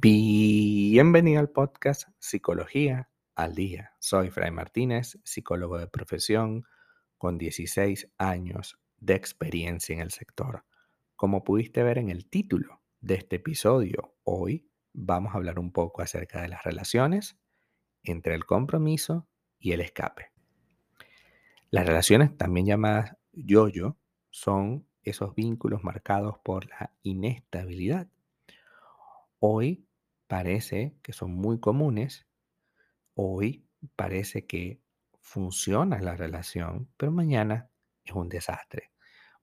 Bienvenido al podcast Psicología al Día. Soy Fray Martínez, psicólogo de profesión con 16 años de experiencia en el sector. Como pudiste ver en el título de este episodio, hoy vamos a hablar un poco acerca de las relaciones entre el compromiso y el escape. Las relaciones, también llamadas yo-yo, son esos vínculos marcados por la inestabilidad. Hoy parece que son muy comunes, hoy parece que funciona la relación, pero mañana es un desastre.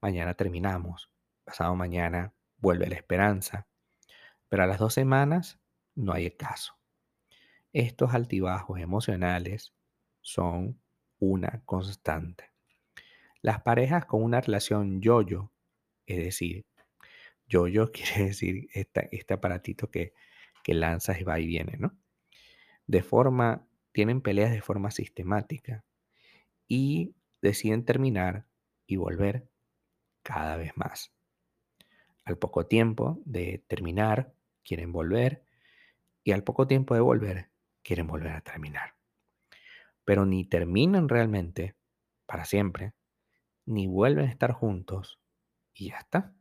Mañana terminamos, pasado mañana vuelve la esperanza, pero a las dos semanas no hay caso. Estos altibajos emocionales son una constante. Las parejas con una relación yo-yo, es decir, yo-yo quiere decir este aparatito que que lanzas y va y viene, ¿no? De forma, tienen peleas de forma sistemática y deciden terminar y volver cada vez más. Al poco tiempo de terminar, quieren volver y al poco tiempo de volver, quieren volver a terminar. Pero ni terminan realmente para siempre, ni vuelven a estar juntos y ya está.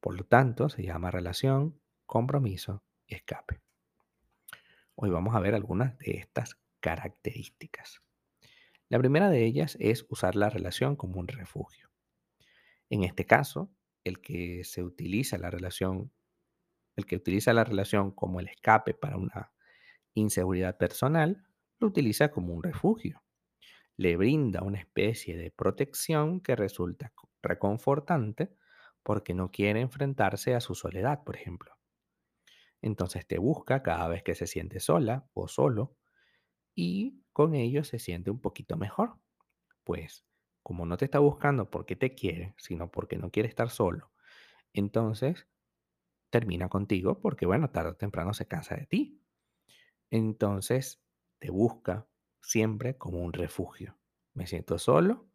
Por lo tanto, se llama relación, compromiso escape. Hoy vamos a ver algunas de estas características. La primera de ellas es usar la relación como un refugio. En este caso, el que se utiliza la relación, el que utiliza la relación como el escape para una inseguridad personal, lo utiliza como un refugio. Le brinda una especie de protección que resulta reconfortante porque no quiere enfrentarse a su soledad, por ejemplo. Entonces te busca cada vez que se siente sola o solo y con ello se siente un poquito mejor. Pues como no te está buscando porque te quiere, sino porque no quiere estar solo, entonces termina contigo porque, bueno, tarde o temprano se cansa de ti. Entonces te busca siempre como un refugio. Me siento solo,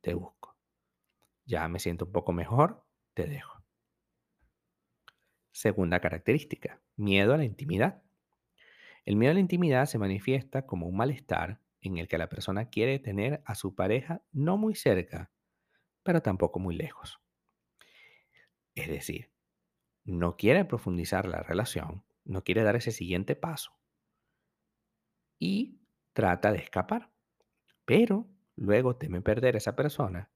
te busco. Ya me siento un poco mejor, te dejo. Segunda característica, miedo a la intimidad. El miedo a la intimidad se manifiesta como un malestar en el que la persona quiere tener a su pareja no muy cerca, pero tampoco muy lejos. Es decir, no quiere profundizar la relación, no quiere dar ese siguiente paso y trata de escapar, pero luego teme perder a esa persona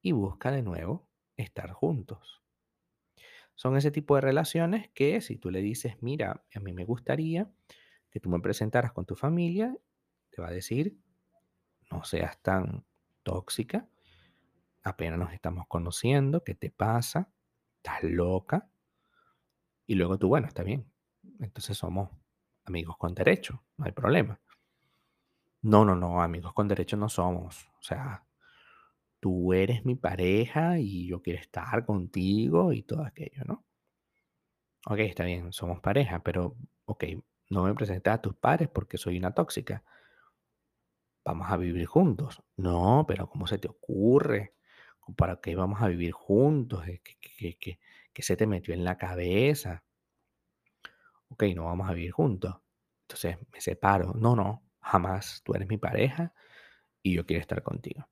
y busca de nuevo estar juntos. Son ese tipo de relaciones que si tú le dices, mira, a mí me gustaría que tú me presentaras con tu familia, te va a decir, no seas tan tóxica, apenas nos estamos conociendo, ¿qué te pasa? ¿Estás loca? Y luego tú, bueno, está bien. Entonces somos amigos con derecho, no hay problema. No, no, no, amigos con derecho no somos. O sea, tú eres mi pareja y yo quiero estar contigo y todo aquello, ¿no? Ok, está bien, somos pareja, pero, ok, no me presentas a tus padres porque soy una tóxica. Vamos a vivir juntos. No, pero ¿cómo se te ocurre? ¿Para qué vamos a vivir juntos? ¿Qué, qué se te metió en la cabeza? Ok, no vamos a vivir juntos. Entonces me separo. No, no, jamás. Tú eres mi pareja y yo quiero estar contigo.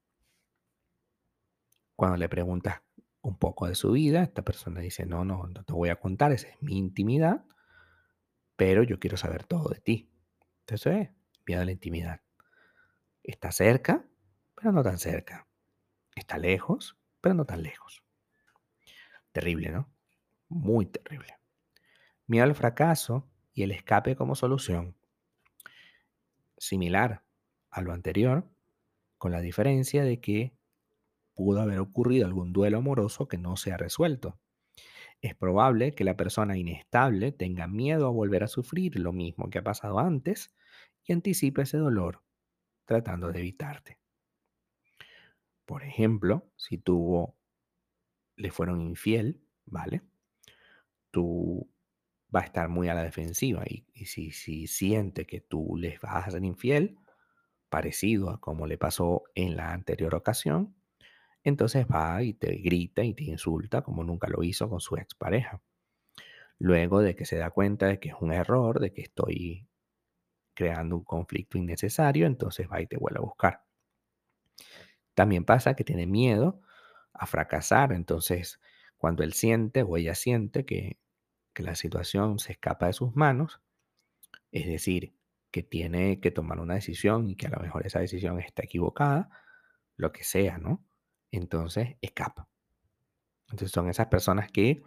Cuando le preguntas un poco de su vida, esta persona dice, no, no, no te voy a contar, esa es mi intimidad, pero yo quiero saber todo de ti. Entonces, miedo a la intimidad. Está cerca, pero no tan cerca. Está lejos, pero no tan lejos. Terrible, ¿no? Muy terrible. Miedo al fracaso y el escape como solución. Similar a lo anterior, con la diferencia de que pudo haber ocurrido algún duelo amoroso que no se ha resuelto. Es probable que la persona inestable tenga miedo a volver a sufrir lo mismo que ha pasado antes y anticipe ese dolor tratando de evitarte. Por ejemplo, si tuvo, le fueron infiel, ¿vale? Tú va a estar muy a la defensiva y, si, si siente que tú les vas a ser infiel, parecido a como le pasó en la anterior ocasión, entonces va y te grita y te insulta como nunca lo hizo con su expareja. Luego de que se da cuenta de que es un error, de que estoy creando un conflicto innecesario, entonces va y te vuelve a buscar. También pasa que tiene miedo a fracasar, entonces cuando él siente o ella siente que, que la situación se escapa de sus manos, es decir, que tiene que tomar una decisión y que a lo mejor esa decisión está equivocada, lo que sea, ¿no? Entonces escapa. Entonces son esas personas que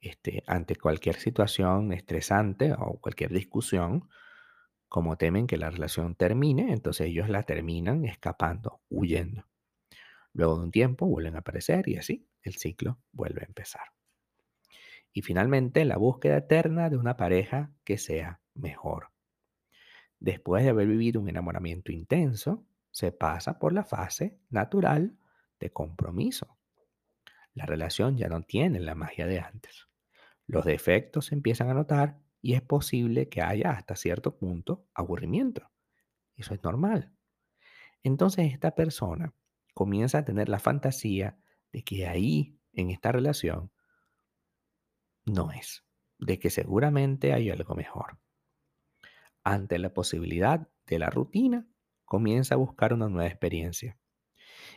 este, ante cualquier situación estresante o cualquier discusión, como temen que la relación termine, entonces ellos la terminan escapando, huyendo. Luego de un tiempo vuelven a aparecer y así el ciclo vuelve a empezar. Y finalmente la búsqueda eterna de una pareja que sea mejor. Después de haber vivido un enamoramiento intenso, se pasa por la fase natural de compromiso. La relación ya no tiene la magia de antes. Los defectos se empiezan a notar y es posible que haya hasta cierto punto aburrimiento. Eso es normal. Entonces esta persona comienza a tener la fantasía de que ahí, en esta relación, no es, de que seguramente hay algo mejor. Ante la posibilidad de la rutina, comienza a buscar una nueva experiencia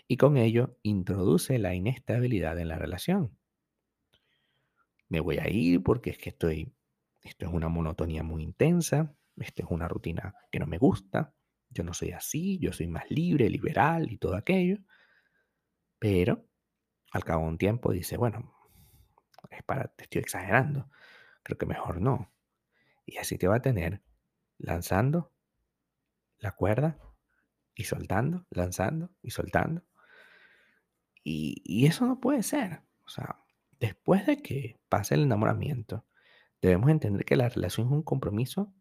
y con ello introduce la inestabilidad en la relación. Me voy a ir porque es que estoy, esto es una monotonía muy intensa, esto es una rutina que no me gusta, yo no soy así, yo soy más libre, liberal y todo aquello. Pero al cabo de un tiempo dice, bueno, es para, te estoy exagerando, creo que mejor no. Y así te va a tener lanzando la cuerda y soltando, lanzando y soltando. Y, y eso no puede ser. O sea, después de que pase el enamoramiento, debemos entender que la relación es un compromiso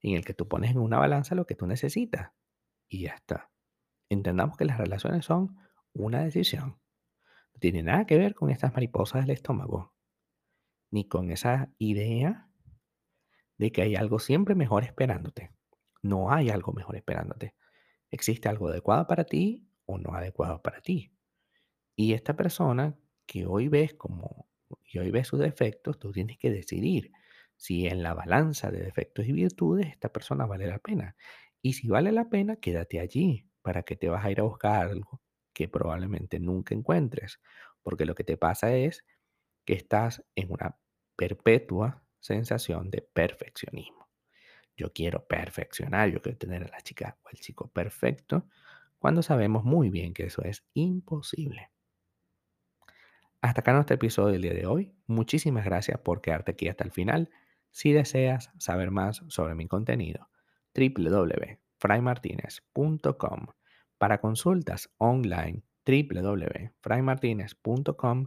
en el que tú pones en una balanza lo que tú necesitas. Y ya está. Entendamos que las relaciones son una decisión. No tiene nada que ver con estas mariposas del estómago, ni con esa idea de que hay algo siempre mejor esperándote. No hay algo mejor esperándote. Existe algo adecuado para ti o no adecuado para ti. Y esta persona que hoy ves como y hoy ves sus defectos, tú tienes que decidir si en la balanza de defectos y virtudes esta persona vale la pena. Y si vale la pena, quédate allí, para que te vas a ir a buscar algo que probablemente nunca encuentres, porque lo que te pasa es que estás en una perpetua sensación de perfeccionismo. Yo quiero perfeccionar, yo quiero tener a la chica o el chico perfecto, cuando sabemos muy bien que eso es imposible. Hasta acá nuestro episodio del día de hoy. Muchísimas gracias por quedarte aquí hasta el final. Si deseas saber más sobre mi contenido, www.fraymartinez.com. Para consultas online, www.fraymartinez.com